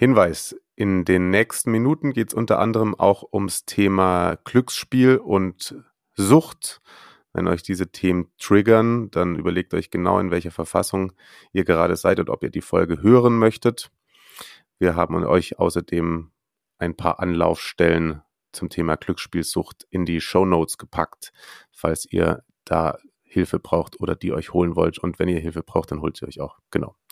Hinweis, in den nächsten Minuten geht es unter anderem auch ums Thema Glücksspiel und Sucht. Wenn euch diese Themen triggern, dann überlegt euch genau, in welcher Verfassung ihr gerade seid und ob ihr die Folge hören möchtet. Wir haben euch außerdem ein paar Anlaufstellen zum Thema Glücksspielsucht in die Show Notes gepackt, falls ihr da Hilfe braucht oder die euch holen wollt. Und wenn ihr Hilfe braucht, dann holt sie euch auch. Genau.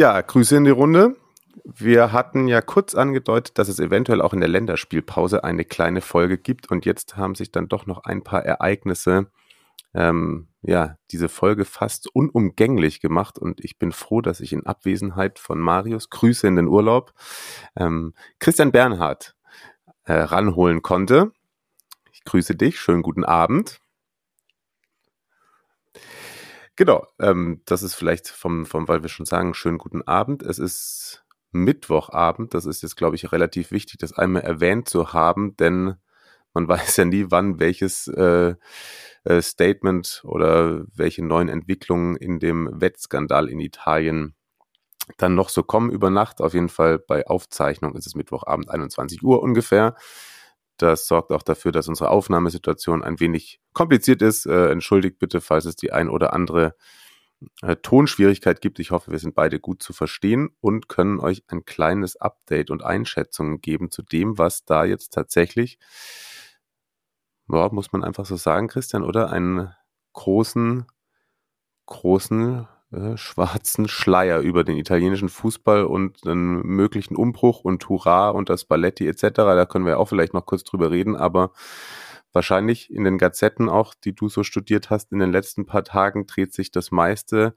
Ja, Grüße in die Runde. Wir hatten ja kurz angedeutet, dass es eventuell auch in der Länderspielpause eine kleine Folge gibt und jetzt haben sich dann doch noch ein paar Ereignisse, ähm, ja, diese Folge fast unumgänglich gemacht und ich bin froh, dass ich in Abwesenheit von Marius, Grüße in den Urlaub, ähm, Christian Bernhard äh, ranholen konnte. Ich grüße dich, schönen guten Abend. Genau, ähm, das ist vielleicht vom, vom, weil wir schon sagen, schönen guten Abend. Es ist Mittwochabend. Das ist jetzt, glaube ich, relativ wichtig, das einmal erwähnt zu haben, denn man weiß ja nie, wann welches äh, äh, Statement oder welche neuen Entwicklungen in dem Wettskandal in Italien dann noch so kommen über Nacht. Auf jeden Fall bei Aufzeichnung ist es Mittwochabend 21 Uhr ungefähr. Das sorgt auch dafür, dass unsere Aufnahmesituation ein wenig kompliziert ist. Äh, entschuldigt bitte, falls es die ein oder andere äh, Tonschwierigkeit gibt. Ich hoffe, wir sind beide gut zu verstehen und können euch ein kleines Update und Einschätzungen geben zu dem, was da jetzt tatsächlich, ja, muss man einfach so sagen, Christian, oder? Einen großen, großen äh, schwarzen Schleier über den italienischen Fußball und einen möglichen Umbruch und Hurra und das Balletti etc. Da können wir auch vielleicht noch kurz drüber reden, aber wahrscheinlich in den Gazetten auch, die du so studiert hast, in den letzten paar Tagen dreht sich das meiste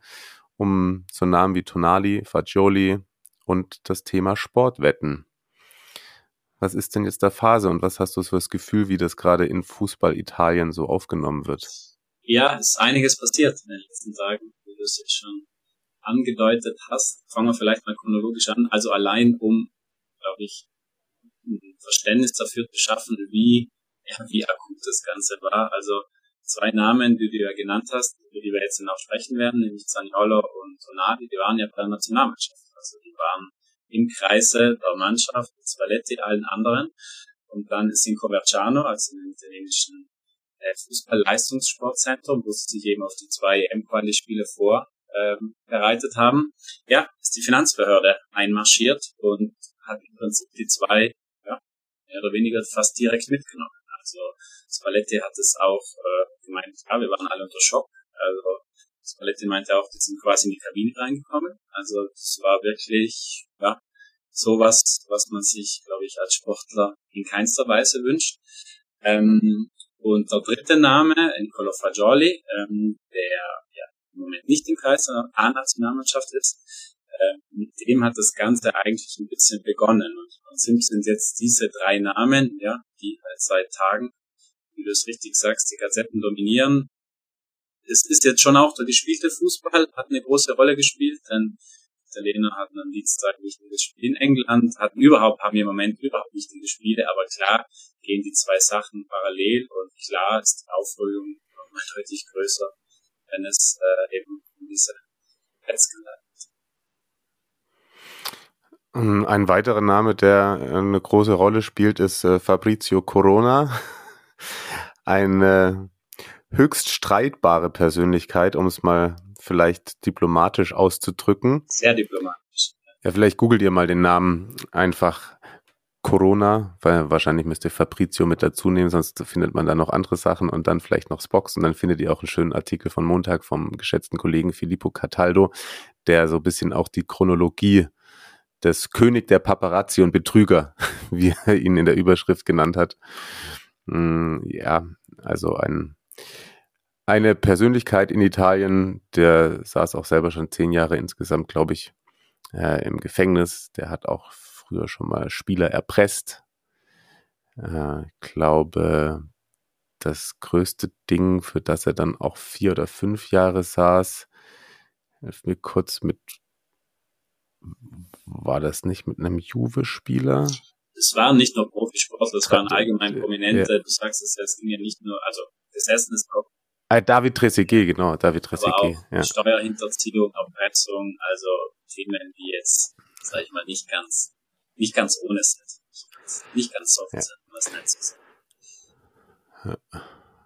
um so Namen wie Tonali, Fagioli und das Thema Sportwetten. Was ist denn jetzt der Phase und was hast du für das Gefühl, wie das gerade in Fußball Italien so aufgenommen wird? Ja, es ist einiges passiert in den letzten Tagen du es jetzt schon angedeutet hast, fangen wir vielleicht mal chronologisch an. Also allein um, glaube ich, ein Verständnis dafür zu schaffen, wie, ja, wie akut das Ganze war. Also zwei Namen, die du ja genannt hast, über die wir jetzt auch sprechen werden, nämlich Zaniolo und Tonali, die waren ja bei der Nationalmannschaft. Also die waren im Kreise der Mannschaft, Spalletti, allen anderen. Und dann ist in Coverciano, also im italienischen äh, Fußball-Leistungssportzentrum, wo sie sich eben auf die zwei EM-Quali-Spiele vorbereitet ähm, haben, ja, ist die Finanzbehörde einmarschiert und hat im Prinzip die zwei, ja, mehr oder weniger fast direkt mitgenommen. Also Spalletti hat es auch äh, gemeint, ja, wir waren alle unter Schock. Also Spalletti meinte auch, die sind quasi in die Kabine reingekommen. Also es war wirklich, ja, sowas, was man sich, glaube ich, als Sportler in keinster Weise wünscht. Ähm, und der dritte Name, Nicolo Fagioli, ähm, der ja, im Moment nicht im Kreis der A-Nationalmannschaft ist, äh, mit dem hat das Ganze eigentlich ein bisschen begonnen. Und im Prinzip sind jetzt diese drei Namen, ja, die halt seit Tagen, wie du es richtig sagst, die Gazetten dominieren. Es ist jetzt schon auch der gespielte Fußball, hat eine große Rolle gespielt, denn Italiener hatten am Dienstag wichtiges Spiel in England, hatten überhaupt, haben im Moment überhaupt wichtige Spiele, aber klar gehen die zwei Sachen parallel und klar ist die Aufregung nochmal deutlich größer, wenn es äh, eben um diese Wettskandale geht. Ähm, ein weiterer Name, der äh, eine große Rolle spielt, ist äh, Fabrizio Corona. Eine höchst streitbare Persönlichkeit, um es mal vielleicht diplomatisch auszudrücken. Sehr diplomatisch. Ja, vielleicht googelt ihr mal den Namen einfach Corona, weil wahrscheinlich müsst ihr Fabrizio mit dazu nehmen, sonst findet man da noch andere Sachen und dann vielleicht noch Spox und dann findet ihr auch einen schönen Artikel von Montag vom geschätzten Kollegen Filippo Cataldo, der so ein bisschen auch die Chronologie des König der Paparazzi und Betrüger, wie er ihn in der Überschrift genannt hat. Hm, ja, also ein eine Persönlichkeit in Italien, der saß auch selber schon zehn Jahre insgesamt, glaube ich, äh, im Gefängnis. Der hat auch früher schon mal Spieler erpresst. Äh, ich glaube, das größte Ding, für das er dann auch vier oder fünf Jahre saß, hilf mir kurz mit, war das nicht mit einem Juve-Spieler? Es waren nicht nur Profisportler, es waren allgemein Prominente. Ja. Du sagst es es ging ja nicht nur, also das Essen ist auch Ah, David Trezeguet, genau, David Trezeguet. Ja. Steuerhinterziehung, Erpressung, also Themen, die jetzt, sag ich mal, nicht ganz, nicht ganz ohne sind. Nicht ganz soft ja. sind, was Netz ist.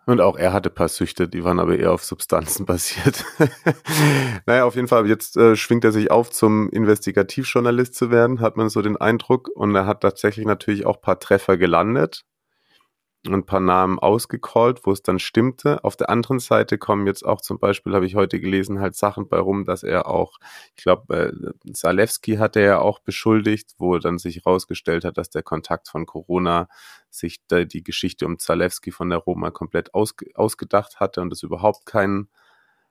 Und auch er hatte paar Süchte, die waren aber eher auf Substanzen basiert. naja, auf jeden Fall, jetzt äh, schwingt er sich auf, zum Investigativjournalist zu werden, hat man so den Eindruck. Und er hat tatsächlich natürlich auch paar Treffer gelandet ein paar Namen ausgecallt, wo es dann stimmte. Auf der anderen Seite kommen jetzt auch zum Beispiel, habe ich heute gelesen, halt Sachen bei rum, dass er auch, ich glaube, äh, Zalewski hat er ja auch beschuldigt, wo dann sich herausgestellt hat, dass der Kontakt von Corona sich da die Geschichte um Zalewski von der Roma komplett ausge ausgedacht hatte und es überhaupt keinen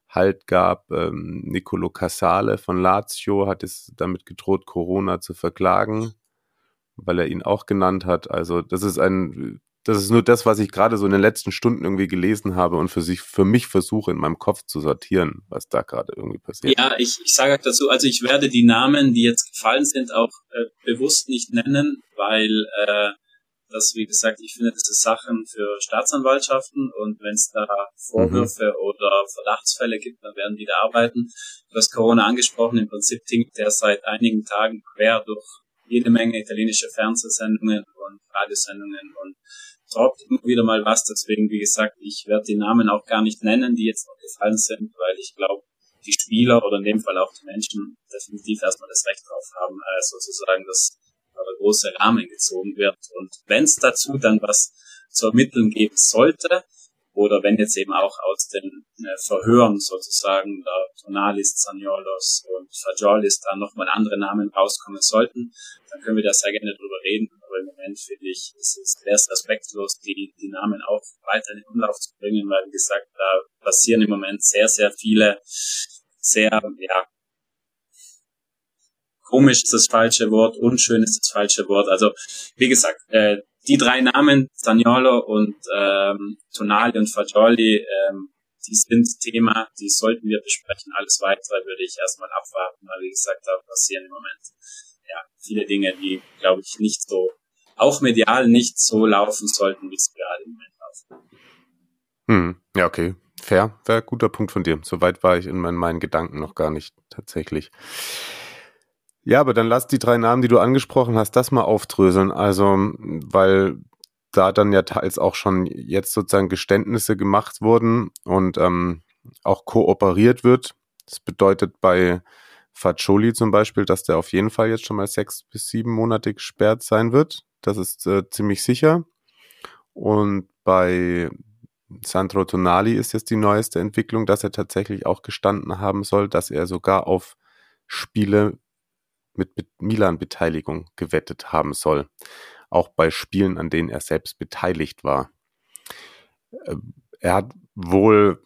Halt gab. Ähm, Nicolo Casale von Lazio hat es damit gedroht, Corona zu verklagen, weil er ihn auch genannt hat. Also das ist ein das ist nur das, was ich gerade so in den letzten Stunden irgendwie gelesen habe und für sich, für mich versuche in meinem Kopf zu sortieren, was da gerade irgendwie passiert. Ja, ich, ich sage dazu, also ich werde die Namen, die jetzt gefallen sind, auch äh, bewusst nicht nennen, weil äh, das, wie gesagt, ich finde, das ist Sachen für Staatsanwaltschaften und wenn es da Vorwürfe mhm. oder Verdachtsfälle gibt, dann werden die da arbeiten. Du hast Corona angesprochen, im Prinzip tinkt der seit einigen Tagen quer durch jede Menge italienische Fernsehsendungen und Radiosendungen und droppt immer wieder mal was. Deswegen, wie gesagt, ich werde die Namen auch gar nicht nennen, die jetzt noch gefallen sind, weil ich glaube, die Spieler oder in dem Fall auch die Menschen definitiv erstmal das Recht drauf haben, äh, sozusagen, dass da der große Rahmen gezogen wird. Und wenn es dazu dann was zu ermitteln geben sollte, oder wenn jetzt eben auch aus den äh, Verhören sozusagen der Tonalis, Zaniolos und Fagiolis da nochmal andere Namen rauskommen sollten, dann können wir da sehr gerne drüber reden. Aber im Moment finde ich, es ist erst respektlos, die, die Namen auch weiter in den Umlauf zu bringen, weil wie gesagt, da passieren im Moment sehr, sehr viele, sehr, ja, komisch ist das falsche Wort, unschön ist das falsche Wort. Also, wie gesagt, äh, die drei Namen, Zaniolo und ähm, Tonali und Fagioli, ähm, die sind Thema, die sollten wir besprechen. Alles weitere würde ich erstmal abwarten, weil wie gesagt, da passieren im Moment ja viele Dinge, die, glaube ich, nicht so, auch medial nicht so laufen sollten, wie es gerade im Moment laufen. Hm, ja, okay. Fair, wäre guter Punkt von dir. Soweit war ich in meinen, meinen Gedanken noch gar nicht tatsächlich. Ja, aber dann lass die drei Namen, die du angesprochen hast, das mal aufdröseln. Also, weil da dann ja teils auch schon jetzt sozusagen Geständnisse gemacht wurden und ähm, auch kooperiert wird. Das bedeutet bei Faccioli zum Beispiel, dass der auf jeden Fall jetzt schon mal sechs bis sieben Monate gesperrt sein wird. Das ist äh, ziemlich sicher. Und bei Sandro Tonali ist jetzt die neueste Entwicklung, dass er tatsächlich auch gestanden haben soll, dass er sogar auf Spiele mit Milan-Beteiligung gewettet haben soll. Auch bei Spielen, an denen er selbst beteiligt war. Ähm, er hat wohl,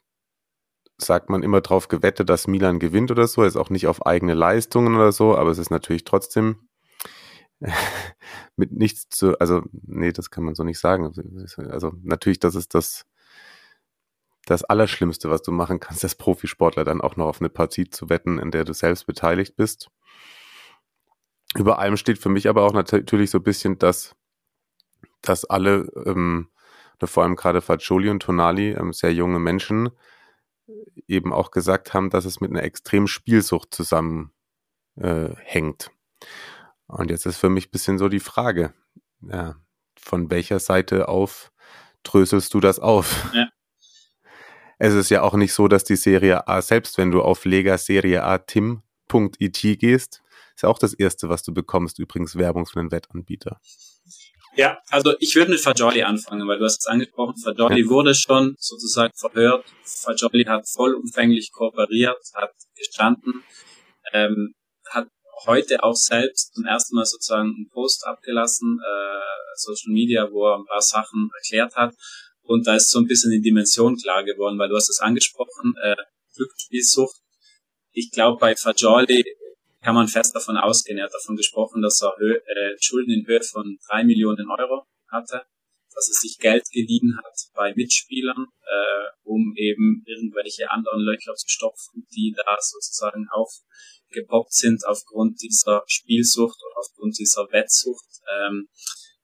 sagt man immer drauf gewettet, dass Milan gewinnt oder so. Er ist auch nicht auf eigene Leistungen oder so, aber es ist natürlich trotzdem mit nichts zu, also, nee, das kann man so nicht sagen. Also, natürlich, das ist das, das Allerschlimmste, was du machen kannst, als Profisportler dann auch noch auf eine Partie zu wetten, in der du selbst beteiligt bist. Über allem steht für mich aber auch natürlich so ein bisschen, dass, dass alle, ähm, vor allem gerade Faccioli und Tonali, ähm, sehr junge Menschen, eben auch gesagt haben, dass es mit einer extremen Spielsucht zusammenhängt. Äh, und jetzt ist für mich ein bisschen so die Frage, ja, von welcher Seite auf dröselst du das auf? Ja. Es ist ja auch nicht so, dass die Serie A, selbst wenn du auf Lega Serie A Tim.it gehst, ist ja auch das Erste, was du bekommst, übrigens Werbung für einen Wettanbieter. Ja, also ich würde mit Fajoli anfangen, weil du hast es angesprochen, Fajoli ja. wurde schon sozusagen verhört, Fajoli hat vollumfänglich kooperiert, hat gestanden, ähm, hat heute auch selbst zum ersten Mal sozusagen einen Post abgelassen, äh, Social Media, wo er ein paar Sachen erklärt hat. Und da ist so ein bisschen die Dimension klar geworden, weil du hast es angesprochen, äh, Glücksspielsucht. Ich glaube, bei Fajoli kann man fest davon ausgehen. Er hat davon gesprochen, dass er Hö äh, Schulden in Höhe von drei Millionen Euro hatte, dass er sich Geld geliehen hat bei Mitspielern, äh, um eben irgendwelche anderen Löcher zu stopfen, die da sozusagen aufgepoppt sind aufgrund dieser Spielsucht oder aufgrund dieser Wettsucht. Ähm,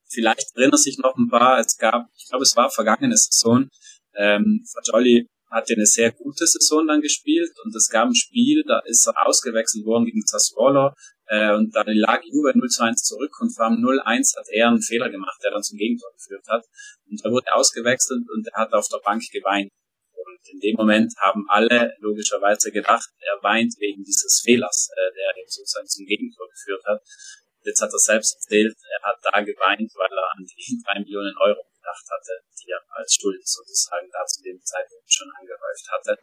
vielleicht erinnern sich noch ein paar, es gab, ich glaube, es war vergangene Saison, ähm, Fajoli hatte eine sehr gute Saison dann gespielt und es gab ein Spiel, da ist er ausgewechselt worden gegen Sassuolo äh, und dann lag Juve 0 zu 1 zurück und vom 0-1 hat er einen Fehler gemacht, der dann zum Gegentor geführt hat und da wurde er ausgewechselt und er hat auf der Bank geweint. Und in dem Moment haben alle logischerweise gedacht, er weint wegen dieses Fehlers, äh, der eben sozusagen zum Gegentor geführt hat. Jetzt hat er selbst erzählt, er hat da geweint, weil er an die drei Millionen Euro gedacht hatte, die er als Schuld sozusagen da zu dem Zeitpunkt schon angehäuft hatte.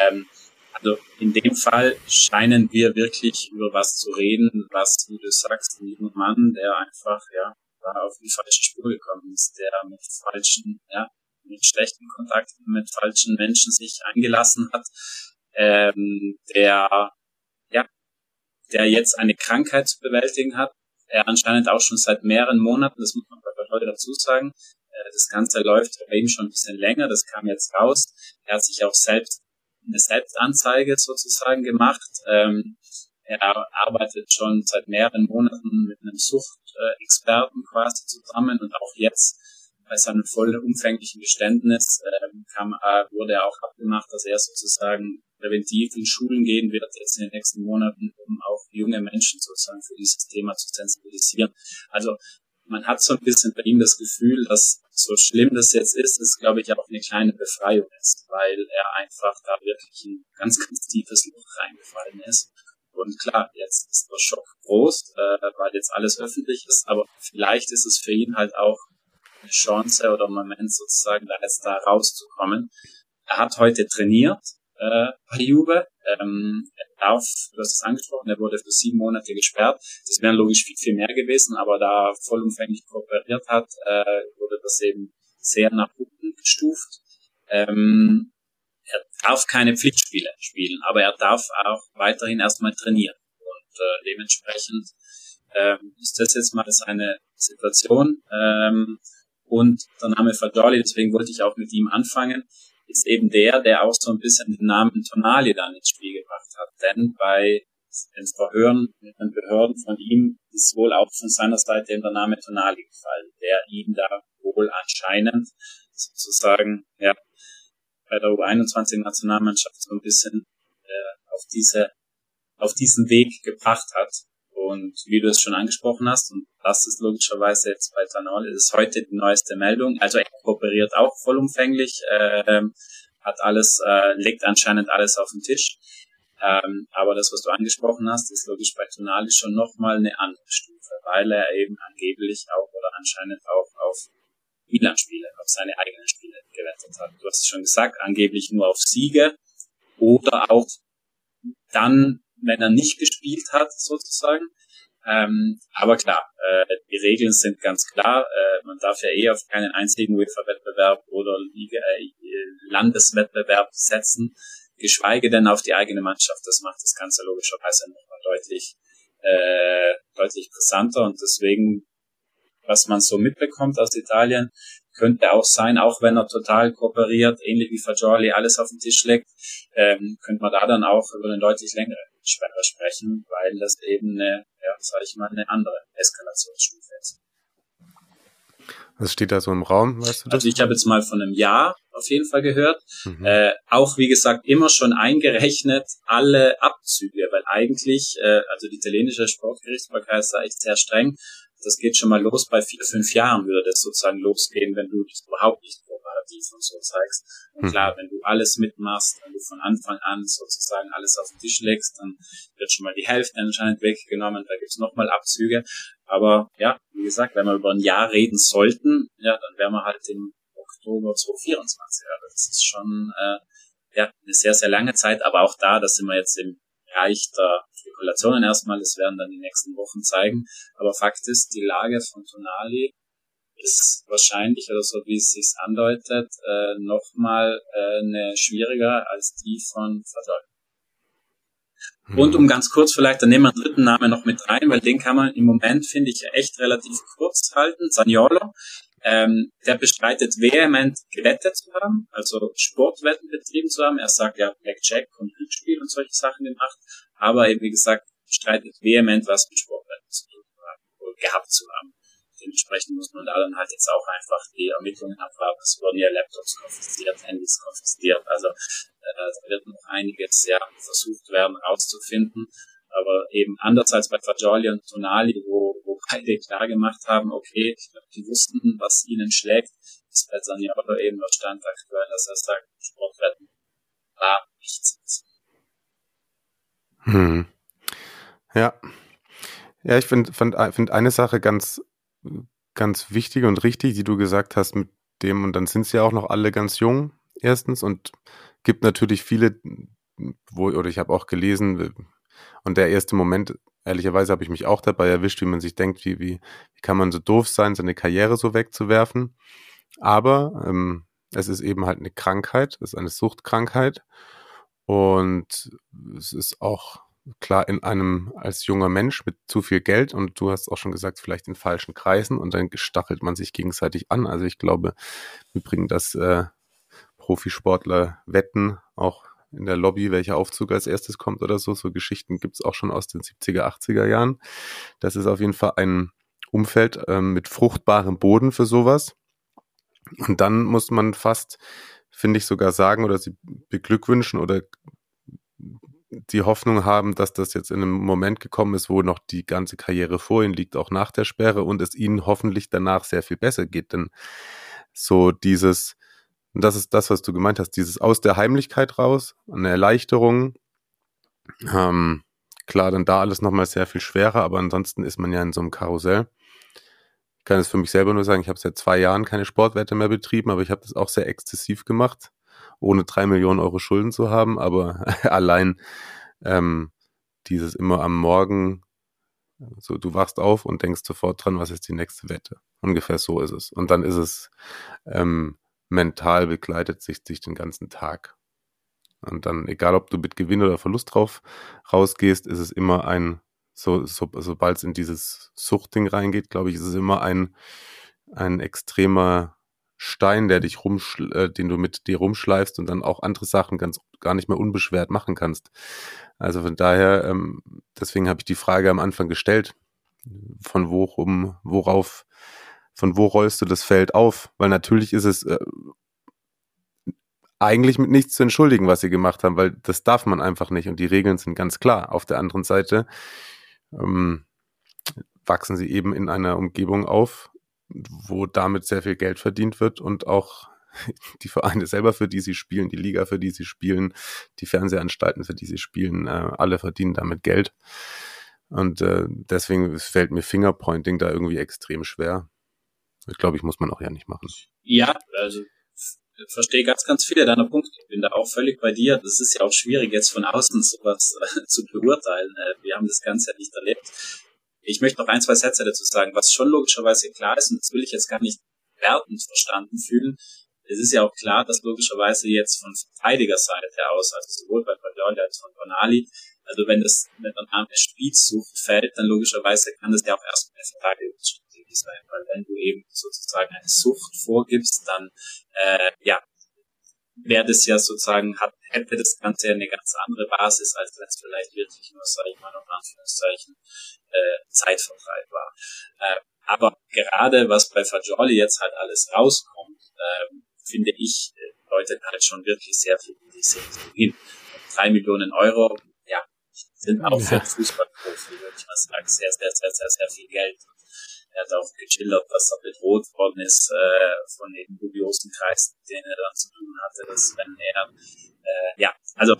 Ähm, also in dem Fall scheinen wir wirklich über was zu reden, was, wie du sagst, ein junger Mann, der einfach, ja, auf die falsche Spur gekommen ist, der mit falschen, ja, mit schlechten Kontakten mit falschen Menschen sich eingelassen hat, ähm, der, ja, der jetzt eine Krankheit zu bewältigen hat, er anscheinend auch schon seit mehreren Monaten, das muss man bei heute dazu sagen, das Ganze läuft bei ihm schon ein bisschen länger, das kam jetzt raus. Er hat sich auch selbst eine Selbstanzeige sozusagen gemacht. Ähm, er arbeitet schon seit mehreren Monaten mit einem Suchtexperten quasi zusammen und auch jetzt bei seinem vollumfänglichen Geständnis ähm, kam, äh, wurde er auch abgemacht, dass er sozusagen präventiv in Schulen gehen wird jetzt in den nächsten Monaten, um auch junge Menschen sozusagen für dieses Thema zu sensibilisieren. Also man hat so ein bisschen bei ihm das Gefühl, dass so schlimm das jetzt ist, ist, glaube ich, auch eine kleine Befreiung ist, weil er einfach da wirklich ein ganz, ganz tiefes Loch reingefallen ist. Und klar, jetzt ist der Schock groß, äh, weil jetzt alles öffentlich ist, aber vielleicht ist es für ihn halt auch eine Chance oder ein Moment sozusagen, da jetzt da rauszukommen. Er hat heute trainiert äh, bei Juve. Ähm, er darf, du hast es angesprochen, er wurde für sieben Monate gesperrt. Das wären logisch viel, viel mehr gewesen, aber da er vollumfänglich kooperiert hat, äh, wurde das eben sehr nach unten gestuft. Ähm, er darf keine Pflichtspiele spielen, aber er darf auch weiterhin erstmal trainieren. Und äh, dementsprechend ähm, ist das jetzt mal seine Situation. Ähm, und der Name Fadoli, deswegen wollte ich auch mit ihm anfangen, ist eben der, der auch so ein bisschen den Namen Tonali dann ins Spiel gebracht hat. Denn bei den Verhören mit den Behörden von ihm ist wohl auch von seiner Seite der Name Tonali gefallen, der ihn da wohl anscheinend sozusagen ja, bei der U21-Nationalmannschaft so ein bisschen äh, auf diese auf diesen Weg gebracht hat. Und wie du es schon angesprochen hast, und das ist logischerweise jetzt bei Tanol, ist heute die neueste Meldung. Also er kooperiert auch vollumfänglich, äh, hat alles, äh, legt anscheinend alles auf den Tisch. Ähm, aber das, was du angesprochen hast, ist logisch bei Tonali schon nochmal eine andere Stufe, weil er eben angeblich auch oder anscheinend auch auf Milan-Spiele, auf seine eigenen Spiele gewettet hat. Du hast es schon gesagt, angeblich nur auf Siege oder auch dann wenn er nicht gespielt hat, sozusagen. Ähm, aber klar, äh, die Regeln sind ganz klar. Äh, man darf ja eh auf keinen einzigen UEFA-Wettbewerb oder Liga, äh, Landeswettbewerb setzen, geschweige denn auf die eigene Mannschaft. Das macht das Ganze logischerweise nochmal deutlich, äh, deutlich brisanter und deswegen, was man so mitbekommt aus Italien, könnte auch sein, auch wenn er total kooperiert, ähnlich wie Fagioli alles auf den Tisch legt, ähm, könnte man da dann auch über eine deutlich längere Sperre sprechen, weil das eben eine, ja, sag ich mal, eine andere Eskalationsstufe ist. Was steht da so im Raum, weißt du das? Also ich habe jetzt mal von einem Jahr auf jeden Fall gehört. Mhm. Äh, auch wie gesagt immer schon eingerechnet alle Abzüge, weil eigentlich, äh, also die italienische Sportgerichtsbarkeit ist da echt sehr streng das geht schon mal los bei vier, fünf Jahren würde das sozusagen losgehen, wenn du das überhaupt nicht kooperativ und so zeigst. Und hm. klar, wenn du alles mitmachst, wenn du von Anfang an sozusagen alles auf den Tisch legst, dann wird schon mal die Hälfte anscheinend weggenommen, da gibt's nochmal Abzüge. Aber ja, wie gesagt, wenn wir über ein Jahr reden sollten, ja, dann wären wir halt im Oktober 2024. Also das ist schon äh, ja, eine sehr, sehr lange Zeit, aber auch da, da sind wir jetzt im Bereich der Spekulationen erstmal, das werden dann die nächsten Wochen zeigen. Aber Fakt ist, die Lage von Tonali ist wahrscheinlich, oder so wie es sich andeutet, äh, nochmal äh, eine schwieriger als die von Verdol. Mhm. Und um ganz kurz vielleicht, dann nehmen wir einen dritten Namen noch mit rein, weil den kann man im Moment, finde ich, echt relativ kurz halten. Saniolo, ähm, der bestreitet vehement gewettet zu haben, also Sportwetten betrieben zu haben. Er sagt ja Blackjack und Glücksspiel und solche Sachen gemacht, aber eben wie gesagt bestreitet vehement was mit Sportwetten zu tun haben, oder gehabt zu haben. Dementsprechend muss man da dann halt jetzt auch einfach die Ermittlungen abwarten. Es wurden ja Laptops konfisziert, Handys konfisziert, also äh, da wird noch einiges ja versucht werden rauszufinden. Aber eben anders als bei Fagioli und Tonali, wo, wo beide klar gemacht haben, okay, die wussten, was ihnen schlägt, ist bei Saniolo eben der Stand aktuell, dass er sagt, Sportwetten war nichts. Hm. Ja. Ja, ich finde find, find eine Sache ganz, ganz wichtig und richtig, die du gesagt hast mit dem, und dann sind sie ja auch noch alle ganz jung, erstens, und gibt natürlich viele, wo, oder ich habe auch gelesen, und der erste Moment, ehrlicherweise habe ich mich auch dabei erwischt, wie man sich denkt, wie, wie, wie kann man so doof sein, seine Karriere so wegzuwerfen. Aber ähm, es ist eben halt eine Krankheit, es ist eine Suchtkrankheit. Und es ist auch klar in einem als junger Mensch mit zu viel Geld und du hast auch schon gesagt, vielleicht in falschen Kreisen und dann stachelt man sich gegenseitig an. Also ich glaube wir bringen das äh, Profisportler wetten auch in der Lobby, welcher Aufzug als erstes kommt oder so. So Geschichten gibt's auch schon aus den 70er, 80er Jahren. Das ist auf jeden Fall ein Umfeld ähm, mit fruchtbarem Boden für sowas. Und dann muss man fast, finde ich, sogar sagen oder sie beglückwünschen oder die Hoffnung haben, dass das jetzt in einem Moment gekommen ist, wo noch die ganze Karriere vor ihnen liegt, auch nach der Sperre und es ihnen hoffentlich danach sehr viel besser geht. Denn so dieses, und das ist das, was du gemeint hast, dieses aus der Heimlichkeit raus, eine Erleichterung. Ähm, klar, dann da alles nochmal sehr viel schwerer, aber ansonsten ist man ja in so einem Karussell. Ich kann es für mich selber nur sagen, ich habe seit zwei Jahren keine Sportwette mehr betrieben, aber ich habe das auch sehr exzessiv gemacht, ohne drei Millionen Euro Schulden zu haben, aber allein ähm, dieses immer am Morgen, so du wachst auf und denkst sofort dran, was ist die nächste Wette. Ungefähr so ist es. Und dann ist es ähm, mental begleitet sich dich den ganzen Tag. Und dann, egal ob du mit Gewinn oder Verlust drauf rausgehst, ist es immer ein, so, so, sobald es in dieses Suchtding reingeht, glaube ich, ist es immer ein, ein extremer Stein, der dich rumschl äh, den du mit dir rumschleifst und dann auch andere Sachen ganz gar nicht mehr unbeschwert machen kannst. Also von daher, ähm, deswegen habe ich die Frage am Anfang gestellt, von worum, worauf von wo rollst du das Feld auf? Weil natürlich ist es äh, eigentlich mit nichts zu entschuldigen, was sie gemacht haben, weil das darf man einfach nicht und die Regeln sind ganz klar. Auf der anderen Seite ähm, wachsen sie eben in einer Umgebung auf, wo damit sehr viel Geld verdient wird und auch die Vereine selber, für die sie spielen, die Liga, für die sie spielen, die Fernsehanstalten, für die sie spielen, äh, alle verdienen damit Geld. Und äh, deswegen fällt mir Fingerpointing da irgendwie extrem schwer. Ich glaube, ich muss man auch ja nicht machen. Ja, also verstehe ganz, ganz viele deiner Punkte. Ich bin da auch völlig bei dir. Das ist ja auch schwierig, jetzt von außen sowas äh, zu beurteilen. Äh, wir haben das Ganze ja nicht erlebt. Ich möchte noch ein, zwei Sätze dazu sagen, was schon logischerweise klar ist, und das will ich jetzt gar nicht wertend verstanden fühlen. Es ist ja auch klar, dass logischerweise jetzt von Verteidigerseite aus, also sowohl bei Guardiola als auch von Bonali, also wenn das mit der Name Spielsucht fällt, dann logischerweise kann das ja auch erstmal eine Verteidigungsstrategie sein, weil wenn du eben sozusagen eine Sucht vorgibst, dann äh, ja wäre das ja sozusagen, hat, hätte das Ganze ja eine ganz andere Basis, als wenn es vielleicht wirklich nur, sage ich mal, noch Anführungszeichen, äh, Zeitvertreib war. Äh, aber gerade was bei Fagioli jetzt halt alles rauskommt, äh, finde ich, deutet halt schon wirklich sehr viel in diese Richtung hin. Drei Millionen Euro, ja, sind auch für Fußballprofi, würde ich mal sagen, sehr, sehr, sehr, sehr, sehr viel Geld. Er hat auch geschildert, dass er bedroht worden ist äh, von den dubiosen Kreisen, mit denen er dann zu tun hatte, dass wenn er, äh, ja, also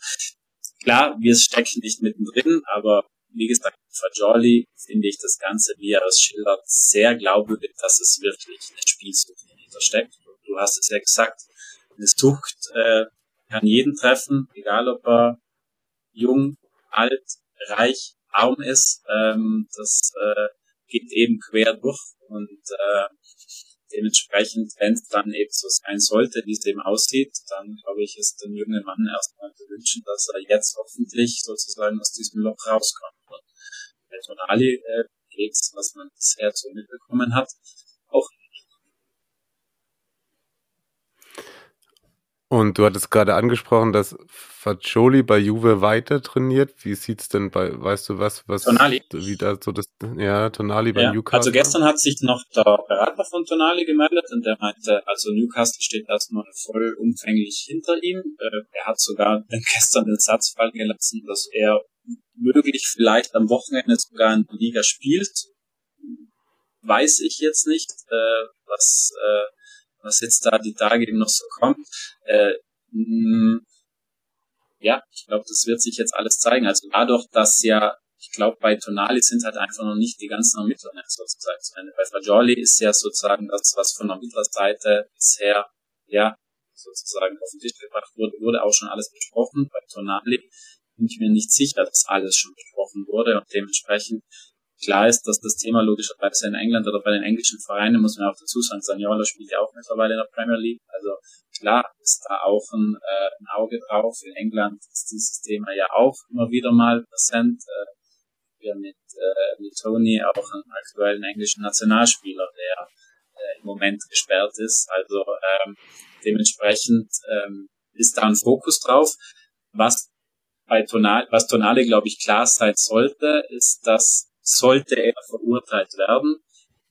klar, wir stecken nicht mittendrin, aber wie gesagt, Fajoli finde ich das Ganze, wie er es schildert, sehr glaubwürdig, dass es wirklich eine Spielsucht dahinter steckt. Du hast es ja gesagt, eine Sucht äh, kann jeden treffen, egal ob er jung, alt, reich, arm ist. Ähm, das äh, geht eben quer durch und äh, dementsprechend, wenn es dann eben so sein sollte, wie es eben aussieht, dann glaube ich, ist dem jungen Mann erstmal zu wünschen, dass er jetzt hoffentlich sozusagen aus diesem Loch rauskommt. Und bei Tonali äh, geht's, was man bisher so mitbekommen hat, auch Und du hattest gerade angesprochen, dass Fagioli bei Juve weiter trainiert. Wie sieht's denn bei, weißt du was, was, Tonali. wie da so das, ja, Tonali bei ja, Newcastle? Also gestern hat sich noch der Berater von Tonali gemeldet und der meinte, also Newcastle steht erstmal vollumfänglich hinter ihm. Äh, er hat sogar gestern den Satz fallen gelassen, dass er möglich vielleicht am Wochenende sogar in der Liga spielt. Weiß ich jetzt nicht, äh, was, äh, was jetzt da die Tage eben noch so kommt. Äh, ja, ich glaube, das wird sich jetzt alles zeigen. Also dadurch, dass ja, ich glaube, bei Tonali sind halt einfach noch nicht die ganzen Ermittler sozusagen zu Ende. Bei Fagioli ist ja sozusagen das, was von der Ermittlerseite bisher, ja, sozusagen auf den Tisch gebracht wurde, wurde auch schon alles besprochen. Bei Tonali bin ich mir nicht sicher, dass alles schon besprochen wurde und dementsprechend klar ist, dass das Thema logischerweise in England oder bei den englischen Vereinen, muss man auch dazu sagen, Saniola spielt ja auch mittlerweile in der Premier League. Also klar ist da auch ein, äh, ein Auge drauf. In England ist dieses Thema ja auch immer wieder mal präsent. Äh, wir mit, äh, mit Tony auch einen aktuellen englischen Nationalspieler, der äh, im Moment gesperrt ist. Also ähm, dementsprechend ähm, ist da ein Fokus drauf. Was bei Tonal, was Tonale, glaube ich, klar sein sollte, ist, dass sollte er verurteilt werden,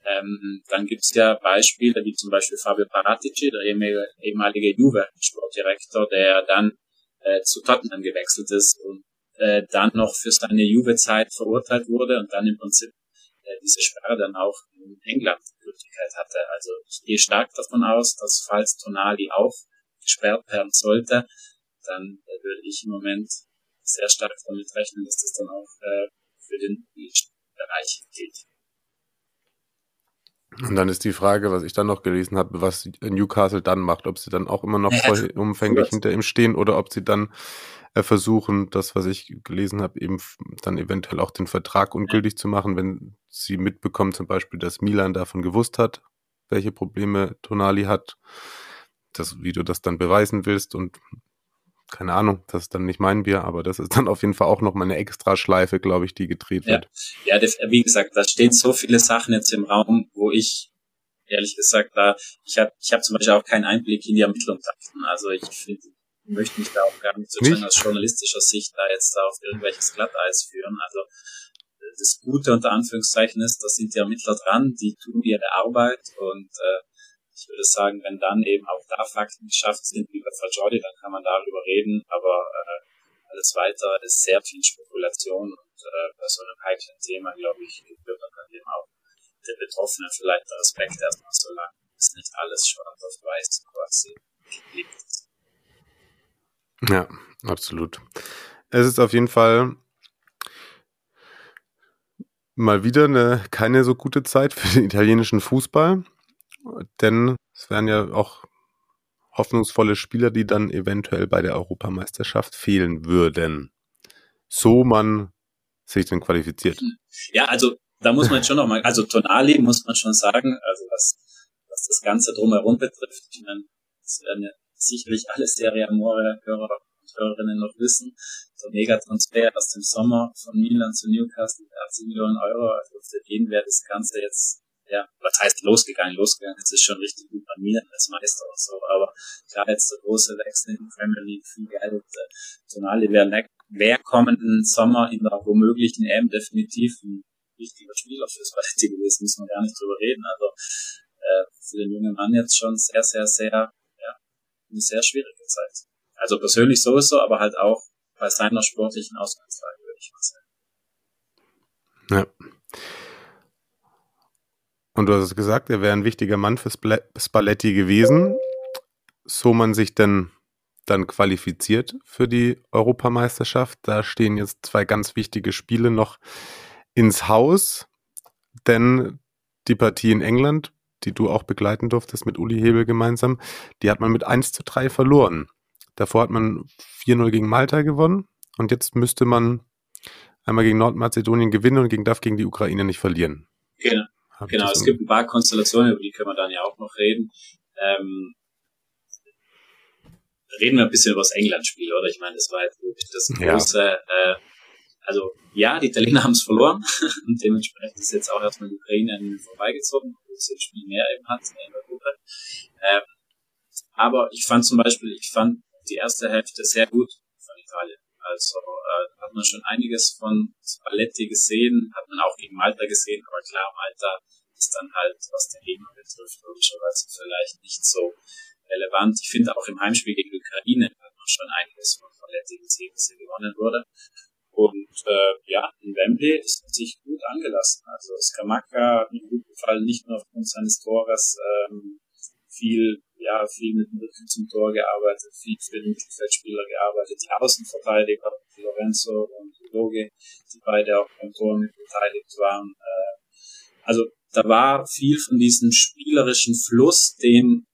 ähm, dann gibt's ja Beispiele wie zum Beispiel Fabio Paratici, der ehemalige Juve-Sportdirektor, der dann äh, zu Tottenham gewechselt ist und äh, dann noch für seine Juve-Zeit verurteilt wurde und dann im Prinzip äh, diese Sperre dann auch in England Gültigkeit hatte. Also ich gehe stark davon aus, dass falls Tonali auch gesperrt werden sollte, dann äh, würde ich im Moment sehr stark damit rechnen, dass das dann auch äh, für den Bereich gilt. Und dann ist die Frage, was ich dann noch gelesen habe, was Newcastle dann macht, ob sie dann auch immer noch vollumfänglich hinter ihm stehen oder ob sie dann äh, versuchen, das, was ich gelesen habe, eben dann eventuell auch den Vertrag ungültig ja. zu machen, wenn sie mitbekommen zum Beispiel, dass Milan davon gewusst hat, welche Probleme Tonali hat, das, wie du das dann beweisen willst und keine Ahnung, das ist dann nicht mein Bier, aber das ist dann auf jeden Fall auch noch mal eine extra Schleife, glaube ich, die gedreht wird. Ja, ja wie gesagt, da stehen so viele Sachen jetzt im Raum, wo ich ehrlich gesagt da, ich habe ich hab zum Beispiel auch keinen Einblick in die Ermittlungsakten. Also ich finde, ich möchte mich da auch gar nicht sozusagen aus journalistischer Sicht da jetzt da auf irgendwelches Glatteis führen. Also das Gute unter Anführungszeichen ist, da sind die Ermittler dran, die tun ihre Arbeit und äh, ich würde sagen, wenn dann eben auch da Fakten geschafft sind, wie bei Fajoli, dann kann man darüber reden, aber äh, alles weiter ist sehr viel Spekulation und äh, bei so einem heiklen Thema, glaube ich, wird dann eben auch der Betroffene vielleicht der Respekt erstmal so lang, bis nicht alles schwarz auf weiß quasi liegt. Ja, absolut. Es ist auf jeden Fall mal wieder eine keine so gute Zeit für den italienischen Fußball denn es wären ja auch hoffnungsvolle Spieler, die dann eventuell bei der Europameisterschaft fehlen würden. So man sich dann qualifiziert. Ja, also da muss man schon nochmal, also Tonali muss man schon sagen, also was, was das Ganze drumherum betrifft, ich meine, das werden ja sicherlich alle Serie Amore Hörer und Hörerinnen noch wissen, so ein Megatransfer aus dem Sommer von Milan zu Newcastle, 80 Millionen Euro, also für den wäre das Ganze jetzt ja, was heißt losgegangen? Losgegangen ist schon richtig gut bei mir als Meister und so, aber klar, jetzt der große Wechsel in die Premier League, viel Geld, äh, Tonali wäre wär kommenden Sommer in der womöglichen EM definitiv ein wichtiger Spieler fürs Balletti gewesen, müssen wir gar nicht drüber reden, also äh, für den jungen Mann jetzt schon sehr, sehr, sehr, ja, eine sehr schwierige Zeit. Also persönlich sowieso, aber halt auch bei seiner sportlichen Ausgangslage, würde ich mal sagen. Ja. Und du hast es gesagt, er wäre ein wichtiger Mann für Spalletti gewesen. So man sich denn dann qualifiziert für die Europameisterschaft. Da stehen jetzt zwei ganz wichtige Spiele noch ins Haus, denn die Partie in England, die du auch begleiten durftest mit Uli Hebel gemeinsam, die hat man mit 1 zu 3 verloren. Davor hat man 4-0 gegen Malta gewonnen und jetzt müsste man einmal gegen Nordmazedonien gewinnen und gegen darf gegen die Ukraine nicht verlieren. Genau. Genau, es gibt ein paar Konstellationen, über die können wir dann ja auch noch reden. Ähm, reden wir ein bisschen über das England-Spiel, oder? Ich meine, das war jetzt wirklich das große, ja. äh, also ja, die Italiener haben es verloren und dementsprechend ist jetzt auch erstmal die Ukraine an ihnen vorbeigezogen, wo es das Spiel mehr eben hat in der Gruppe. Ähm, aber ich fand zum Beispiel, ich fand die erste Hälfte sehr gut von Italien. Also äh, hat man schon einiges von Spalletti gesehen, hat man auch gegen Malta gesehen, aber klar, Malta ist dann halt, was der Gegner betrifft, logischerweise vielleicht nicht so relevant. Ich finde auch im Heimspiel gegen Ukraine hat man schon einiges von Spalletti gesehen, dass er gewonnen wurde. Und äh, ja, in Wembley ist man sich gut angelassen. Also Skamaka hat mir gut gefallen, nicht nur aufgrund seines Tores, ähm, viel ja, viel mit dem Rücken zum Tor gearbeitet, viel für den Mittelfeldspieler gearbeitet, die Außenverteidiger, Lorenzo und Loge, die beide auch beim Tor mit beteiligt waren. Äh, also da war viel von diesem spielerischen Fluss, den,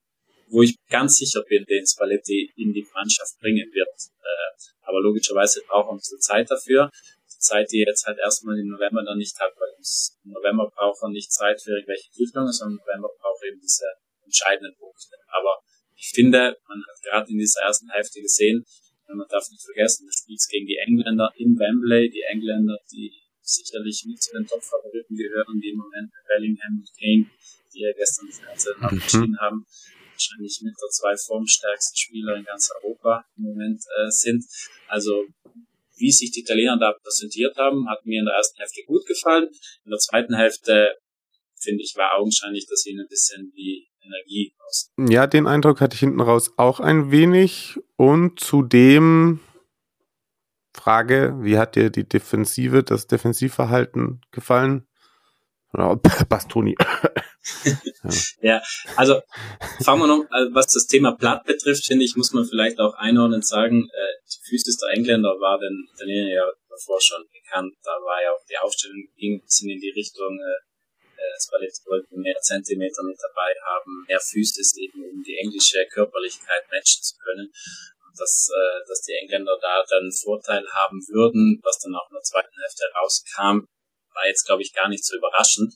wo ich ganz sicher bin, den Spalletti in die Mannschaft bringen wird. Äh, aber logischerweise braucht er ein Zeit dafür. Die Zeit, die er jetzt halt erstmal im November dann nicht hat, weil im November braucht er nicht Zeit für irgendwelche Prüfungen, sondern im November braucht er eben diese entscheidenden Punkte. Aber ich finde, man hat gerade in dieser ersten Hälfte gesehen, man darf nicht vergessen, du spielst gegen die Engländer in Wembley, die Engländer, die sicherlich nicht zu den Top-Favoriten gehören, die im Moment Bellingham und Kane, die ja gestern das Ganze mhm. entschieden haben, wahrscheinlich mit der zwei formstärksten Spieler in ganz Europa im Moment äh, sind. Also wie sich die Italiener da präsentiert haben, hat mir in der ersten Hälfte gut gefallen. In der zweiten Hälfte, finde ich, war augenscheinlich, dass ihnen ein bisschen die Energie aus. Ja, den Eindruck hatte ich hinten raus auch ein wenig. Und zudem Frage, wie hat dir die Defensive, das Defensivverhalten gefallen? Bastoni. ja. ja, also fangen wir noch, also was das Thema Platt betrifft, finde ich, muss man vielleicht auch einordnen sagen, äh, die Physis der Engländer war den Italiener ja davor schon bekannt. Da war ja auch die Aufstellung ging ein bisschen in die Richtung, äh, war jetzt wollten mehr Zentimeter mit dabei haben, mehr Physis eben, um die englische Körperlichkeit matchen zu können. Dass, äh, dass die Engländer da dann Vorteil haben würden, was dann auch in der zweiten Hälfte rauskam, war jetzt, glaube ich, gar nicht so überraschend.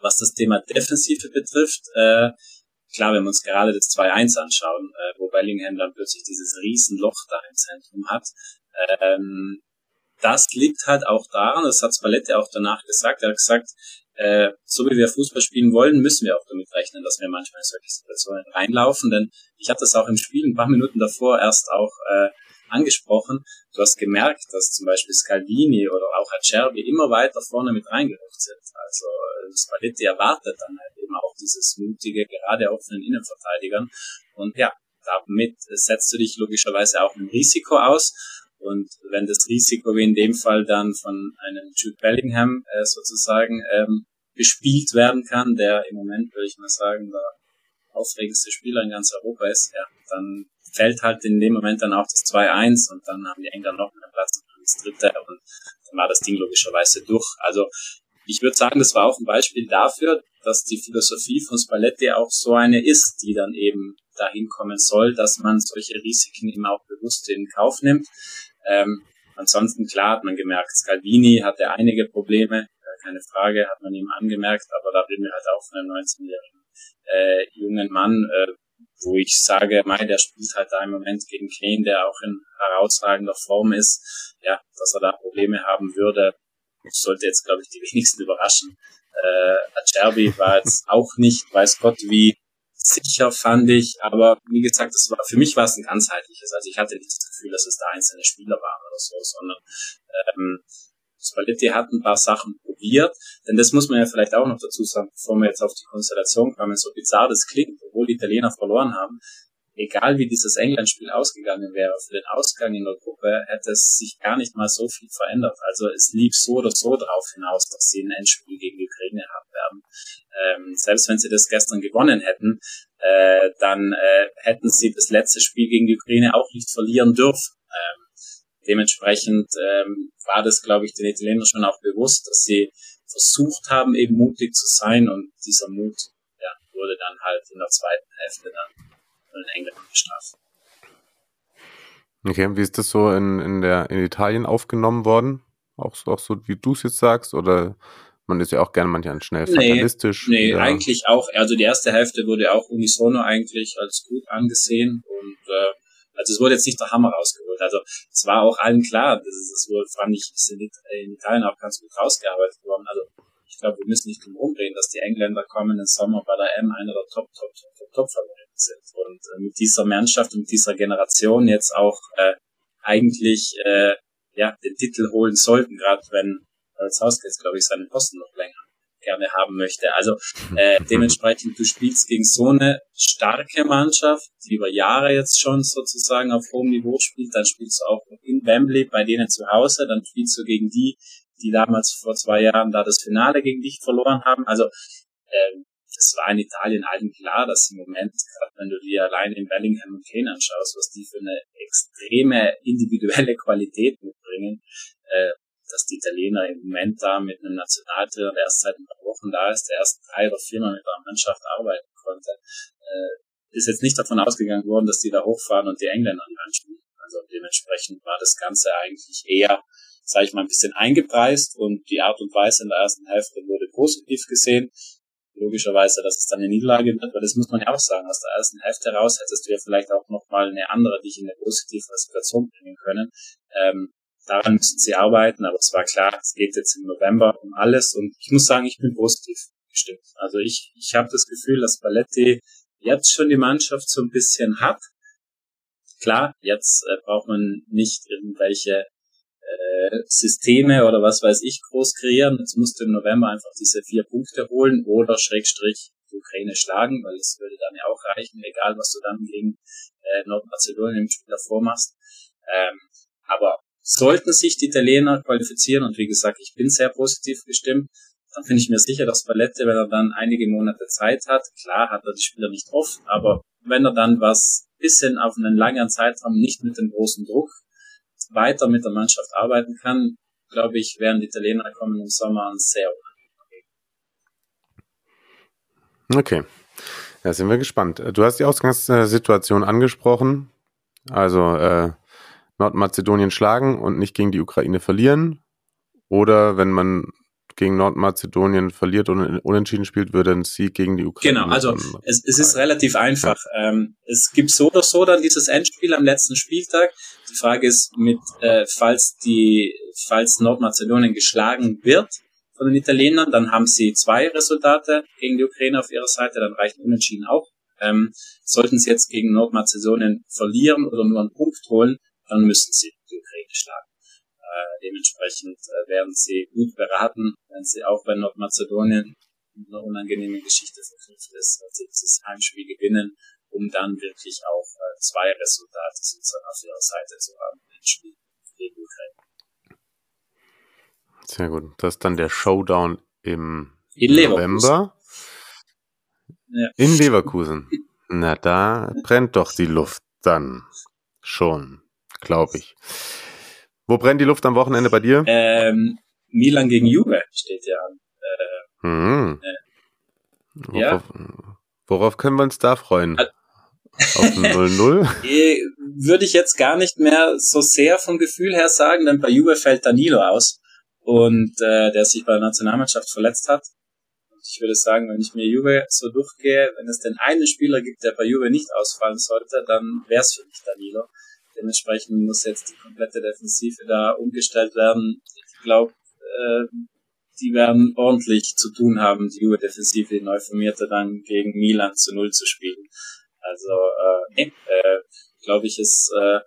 Was das Thema Defensive betrifft, äh, klar, wenn wir uns gerade das 2-1 anschauen, äh, wo Bellingham dann plötzlich dieses Riesenloch da im Zentrum hat, ähm, das liegt halt auch daran, das hat Spalletti auch danach gesagt, er hat gesagt, äh, so wie wir Fußball spielen wollen, müssen wir auch damit rechnen, dass wir manchmal in solche Situationen reinlaufen. Denn ich habe das auch im Spiel ein paar Minuten davor erst auch äh, angesprochen. Du hast gemerkt, dass zum Beispiel Scalvini oder auch Acerbi immer weiter vorne mit reingerückt sind. Also äh, Spalletti erwartet dann halt eben auch dieses mutige, gerade offenen Innenverteidigern. Und ja, damit setzt du dich logischerweise auch ein Risiko aus. Und wenn das Risiko wie in dem Fall dann von einem Jude Bellingham äh, sozusagen ähm, bespielt werden kann, der im Moment, würde ich mal sagen, der aufregendste Spieler in ganz Europa ist, ja, dann fällt halt in dem Moment dann auch das 2-1 und dann haben die Engländer noch einen Platz und das dritte und dann war das Ding logischerweise durch. Also ich würde sagen, das war auch ein Beispiel dafür, dass die Philosophie von Spalletti auch so eine ist, die dann eben dahin kommen soll, dass man solche Risiken eben auch bewusst in Kauf nimmt. Ähm, ansonsten, klar, hat man gemerkt, Scalvini hatte einige Probleme, äh, keine Frage, hat man ihm angemerkt, aber da reden wir halt auch von einem 19-jährigen äh, jungen Mann, äh, wo ich sage, Mai, der spielt halt da im Moment gegen Kane, der auch in herausragender Form ist, ja, dass er da Probleme haben würde, sollte jetzt, glaube ich, die wenigsten überraschen. Äh, Acerbi war jetzt auch nicht, weiß Gott, wie sicher, fand ich. Aber wie gesagt, das war, für mich war es ein ganzheitliches. Also ich hatte nicht das Gefühl, dass es da einzelne Spieler waren oder so, sondern ähm, Spalletti hat ein paar Sachen probiert, denn das muss man ja vielleicht auch noch dazu sagen, bevor wir jetzt auf die Konstellation kommen, so bizarr das klingt, obwohl die Italiener verloren haben, egal wie dieses England-Spiel ausgegangen wäre, für den Ausgang in der Gruppe hätte es sich gar nicht mal so viel verändert. Also es lief so oder so darauf hinaus, dass sie ein Endspiel gegen die Ukraine haben werden. Ähm, selbst wenn sie das gestern gewonnen hätten, äh, dann äh, hätten sie das letzte Spiel gegen die Ukraine auch nicht verlieren dürfen. Ähm, dementsprechend ähm, war das, glaube ich, den Italienern schon auch bewusst, dass sie versucht haben, eben mutig zu sein und dieser Mut ja, wurde dann halt in der zweiten Hälfte dann in England bestraft. Okay, wie ist das so in, in, der, in Italien aufgenommen worden? Auch, auch so, wie du es jetzt sagst? Oder Man ist ja auch gerne manchmal schnell fatalistisch. Nee, nee eigentlich auch. Also die erste Hälfte wurde auch unisono eigentlich als gut angesehen und äh, also es wurde jetzt nicht der Hammer rausgeholt. Also es war auch allen klar, das, ist, das wurde, fand ich, ist in, Italien auch ganz gut rausgearbeitet worden. Also ich glaube, wir müssen nicht drum rumreden, dass die Engländer kommenden Sommer bei der M einer der Top, Top, Top, Top, Top Favoriten sind. Und äh, mit dieser Mannschaft und dieser Generation jetzt auch äh, eigentlich äh, ja den Titel holen sollten, gerade wenn als Hauskreis, glaube ich, seinen Posten noch länger gerne haben möchte. Also äh, dementsprechend, du spielst gegen so eine starke Mannschaft, die über Jahre jetzt schon sozusagen auf hohem Niveau spielt, dann spielst du auch in Wembley bei denen zu Hause, dann spielst du gegen die, die damals vor zwei Jahren da das Finale gegen dich verloren haben. Also äh, es war in Italien allen klar, dass im Moment, gerade wenn du dir allein in Bellingham und Kane anschaust, was die für eine extreme individuelle Qualität mitbringen, äh, dass die Italiener im Moment da mit einem Nationaltrainer, der erst seit ein paar Wochen da ist, der erst drei oder viermal mit der Mannschaft arbeiten konnte, äh, ist jetzt nicht davon ausgegangen worden, dass die da hochfahren und die Engländer an die Also dementsprechend war das Ganze eigentlich eher, sage ich mal, ein bisschen eingepreist und die Art und Weise in der ersten Hälfte wurde positiv gesehen. Logischerweise, dass es dann eine Niederlage wird, weil das muss man ja auch sagen, aus der ersten Hälfte raus hättest du ja vielleicht auch nochmal eine andere, dich in eine positive Situation bringen können. Ähm, daran müssen sie arbeiten, aber es war klar, es geht jetzt im November um alles und ich muss sagen, ich bin positiv gestimmt. Also ich, ich habe das Gefühl, dass Balletti jetzt schon die Mannschaft so ein bisschen hat. Klar, jetzt äh, braucht man nicht irgendwelche Systeme oder was weiß ich groß kreieren. Jetzt musst du im November einfach diese vier Punkte holen oder Schrägstrich Ukraine schlagen, weil es würde dann ja auch reichen, egal was du dann gegen äh, Nordmazedonien im Spiel davor machst. Ähm, aber Sollten sich die Italiener qualifizieren, und wie gesagt, ich bin sehr positiv gestimmt, dann bin ich mir sicher, dass Palette, wenn er dann einige Monate Zeit hat, klar hat er die Spieler nicht oft, aber wenn er dann was bisschen auf einen langen Zeitraum nicht mit dem großen Druck weiter mit der Mannschaft arbeiten kann, glaube ich, werden die Italiener kommen im Sommer ein sehr Okay. Ja, sind wir gespannt. Du hast die Ausgangssituation angesprochen. Also äh, Nordmazedonien schlagen und nicht gegen die Ukraine verlieren. Oder wenn man gegen Nordmazedonien verliert und unentschieden spielt, würde ein Sieg gegen die Ukraine. Genau, also es, es ist relativ einfach. Ja. Ähm, es gibt so oder so dann dieses Endspiel am letzten Spieltag. Die Frage ist mit, äh, falls die, falls Nordmazedonien geschlagen wird von den Italienern, dann haben sie zwei Resultate gegen die Ukraine auf ihrer Seite, dann reicht Unentschieden auch. Ähm, sollten sie jetzt gegen Nordmazedonien verlieren oder nur einen Punkt holen, dann müssen sie die Ukraine schlagen. Äh, dementsprechend äh, werden sie gut beraten, wenn sie auch wenn Nordmazedonien eine unangenehme Geschichte verknüpft ist, dass sie dieses Heimspiel gewinnen, um dann wirklich auch äh, zwei Resultate sozusagen auf ihrer Seite zu haben im Spiel gegen Ukraine. Sehr gut. Das ist dann der Showdown im in November. Ja. In Leverkusen. Na, da brennt doch die Luft dann schon glaube ich. Wo brennt die Luft am Wochenende bei dir? Ähm, Milan gegen Juve steht ja an. Äh, hm. äh, worauf, ja. worauf können wir uns da freuen? Auf 0-0? Eh, würde ich jetzt gar nicht mehr so sehr vom Gefühl her sagen, denn bei Juve fällt Danilo aus und äh, der sich bei der Nationalmannschaft verletzt hat. ich würde sagen, wenn ich mir Juve so durchgehe, wenn es denn einen Spieler gibt, der bei Juve nicht ausfallen sollte, dann wäre es für mich Danilo. Dementsprechend muss jetzt die komplette Defensive da umgestellt werden. Ich glaube, äh, die werden ordentlich zu tun haben, die Juve-Defensive, die neu formierte, dann gegen Milan zu Null zu spielen. Also, äh, nee, äh, glaube ich, ist äh,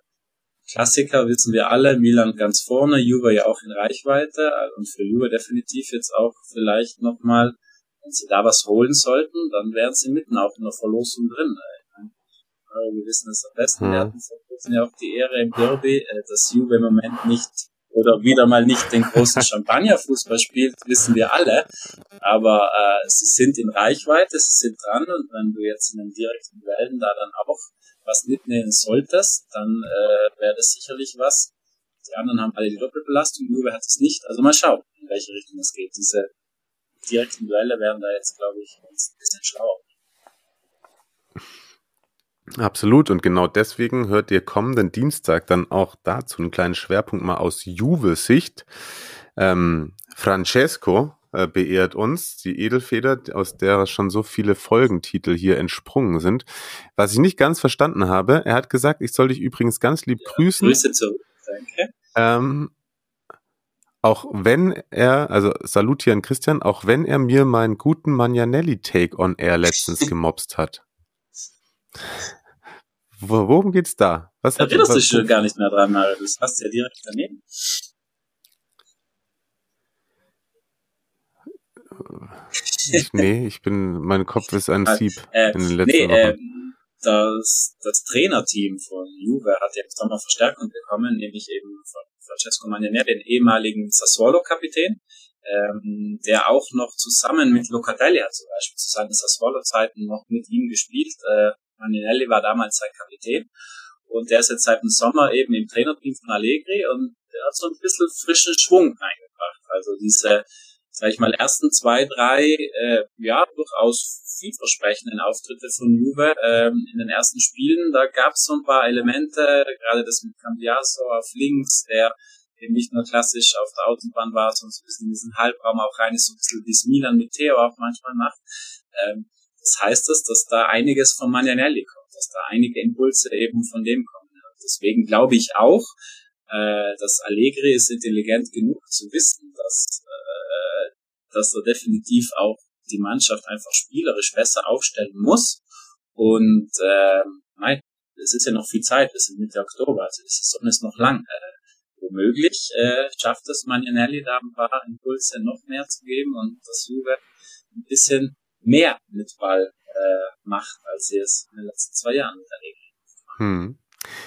Klassiker, wissen wir alle, Milan ganz vorne, Juve ja auch in Reichweite und für Juve definitiv jetzt auch vielleicht nochmal, wenn sie da was holen sollten, dann wären sie mitten auch in der Verlosung drin. Wir wissen es am besten. Mhm. Wir hatten vor kurzem ja auch die Ehre im Derby, äh, dass Juve im Moment nicht oder wieder mal nicht den großen Champagnerfußball spielt, wissen wir alle. Aber äh, sie sind in Reichweite, sie sind dran und wenn du jetzt in den direkten Wellen da dann auch was mitnehmen solltest, dann äh, wäre das sicherlich was. Die anderen haben alle die Doppelbelastung, Juve hat es nicht. Also mal schauen, in welche Richtung es geht. Diese direkten Duelle werden da jetzt, glaube ich, uns ein bisschen schlauer. Absolut. Und genau deswegen hört ihr kommenden Dienstag dann auch dazu einen kleinen Schwerpunkt mal aus Juve-Sicht. Ähm, Francesco, äh, beehrt uns, die Edelfeder, aus der schon so viele Folgentitel hier entsprungen sind. Was ich nicht ganz verstanden habe, er hat gesagt, ich soll dich übrigens ganz lieb ja, grüßen. Grüße zurück, danke. Ähm, auch wenn er, also Salut hier an Christian, auch wenn er mir meinen guten Magnanelli-Take on Air letztens gemobst hat. Worum geht's da? Was Erinnerst du dich schon gar nicht mehr dran, Mario? Das hast ja direkt daneben. Ich, nee, ich bin, mein Kopf ist ein Sieb äh, in den letzten nee, Wochen. Äh, das, das Trainerteam von Juve hat ja im Sommer Verstärkung bekommen, nämlich eben von Francesco Magnanelli, den ehemaligen Sassuolo-Kapitän, ähm, der auch noch zusammen mit Locatelli hat zum Beispiel zu seinen Sassuolo-Zeiten noch mit ihm gespielt. Äh, Magnanelli war damals sein Kapitän und der ist jetzt seit dem Sommer eben im Trainerteam von Allegri und der hat so ein bisschen frischen Schwung eingebracht. Also diese sag ich mal, ersten zwei, drei, äh, ja, durchaus vielversprechenden Auftritte von Juve ähm, in den ersten Spielen. Da gab es so ein paar Elemente, gerade das mit Cambiaso auf links, der eben nicht nur klassisch auf der Außenbahn war, sondern so ein bisschen in diesen Halbraum auch rein ist, so ein bisschen wie es Milan mit Theo auch manchmal macht. Ähm, das heißt das, dass da einiges von Magnanelli kommt, dass da einige Impulse eben von dem kommen. Deswegen glaube ich auch, äh, dass Allegri ist intelligent genug zu wissen, dass dass er definitiv auch die Mannschaft einfach spielerisch besser aufstellen muss. Und äh, nein, es ist ja noch viel Zeit, wir sind Mitte Oktober, also die Saison ist noch lang. Äh, womöglich äh, schafft es Magnanelli da ein paar Impulse noch mehr zu geben und dass Juve ein bisschen mehr mit Ball äh, macht, als sie es in den letzten zwei Jahren unterlegt. Hm.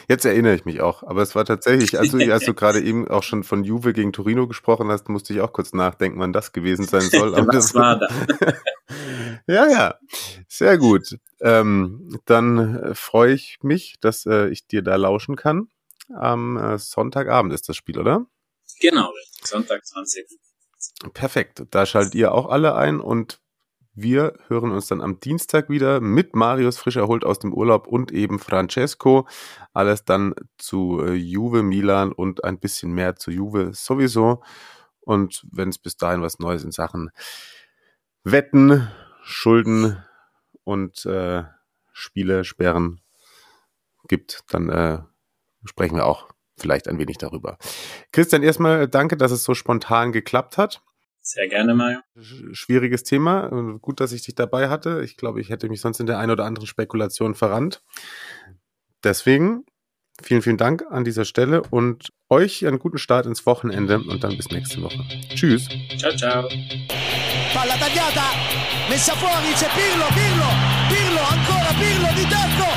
Jetzt erinnere ich mich auch, aber es war tatsächlich, als du, als du gerade eben auch schon von Juve gegen Torino gesprochen hast, musste ich auch kurz nachdenken, wann das gewesen sein soll. Aber Was war da? ja, ja, sehr gut. Ähm, dann äh, freue ich mich, dass äh, ich dir da lauschen kann. Am äh, Sonntagabend ist das Spiel, oder? Genau, Sonntag 20. Perfekt. Da schaltet ihr auch alle ein und wir hören uns dann am Dienstag wieder mit Marius frisch erholt aus dem Urlaub und eben Francesco. Alles dann zu äh, Juve, Milan und ein bisschen mehr zu Juve sowieso. Und wenn es bis dahin was Neues in Sachen Wetten, Schulden und äh, Spiele, Sperren gibt, dann äh, sprechen wir auch vielleicht ein wenig darüber. Christian, erstmal danke, dass es so spontan geklappt hat. Sehr gerne, Mario. Schwieriges Thema. Gut, dass ich dich dabei hatte. Ich glaube, ich hätte mich sonst in der einen oder anderen Spekulation verrannt. Deswegen vielen, vielen Dank an dieser Stelle und euch einen guten Start ins Wochenende und dann bis nächste Woche. Tschüss. Ciao, ciao. Palla tagliata, messa fuori, c'è Pirlo, Pirlo, Pirlo, ancora Pirlo di tacco,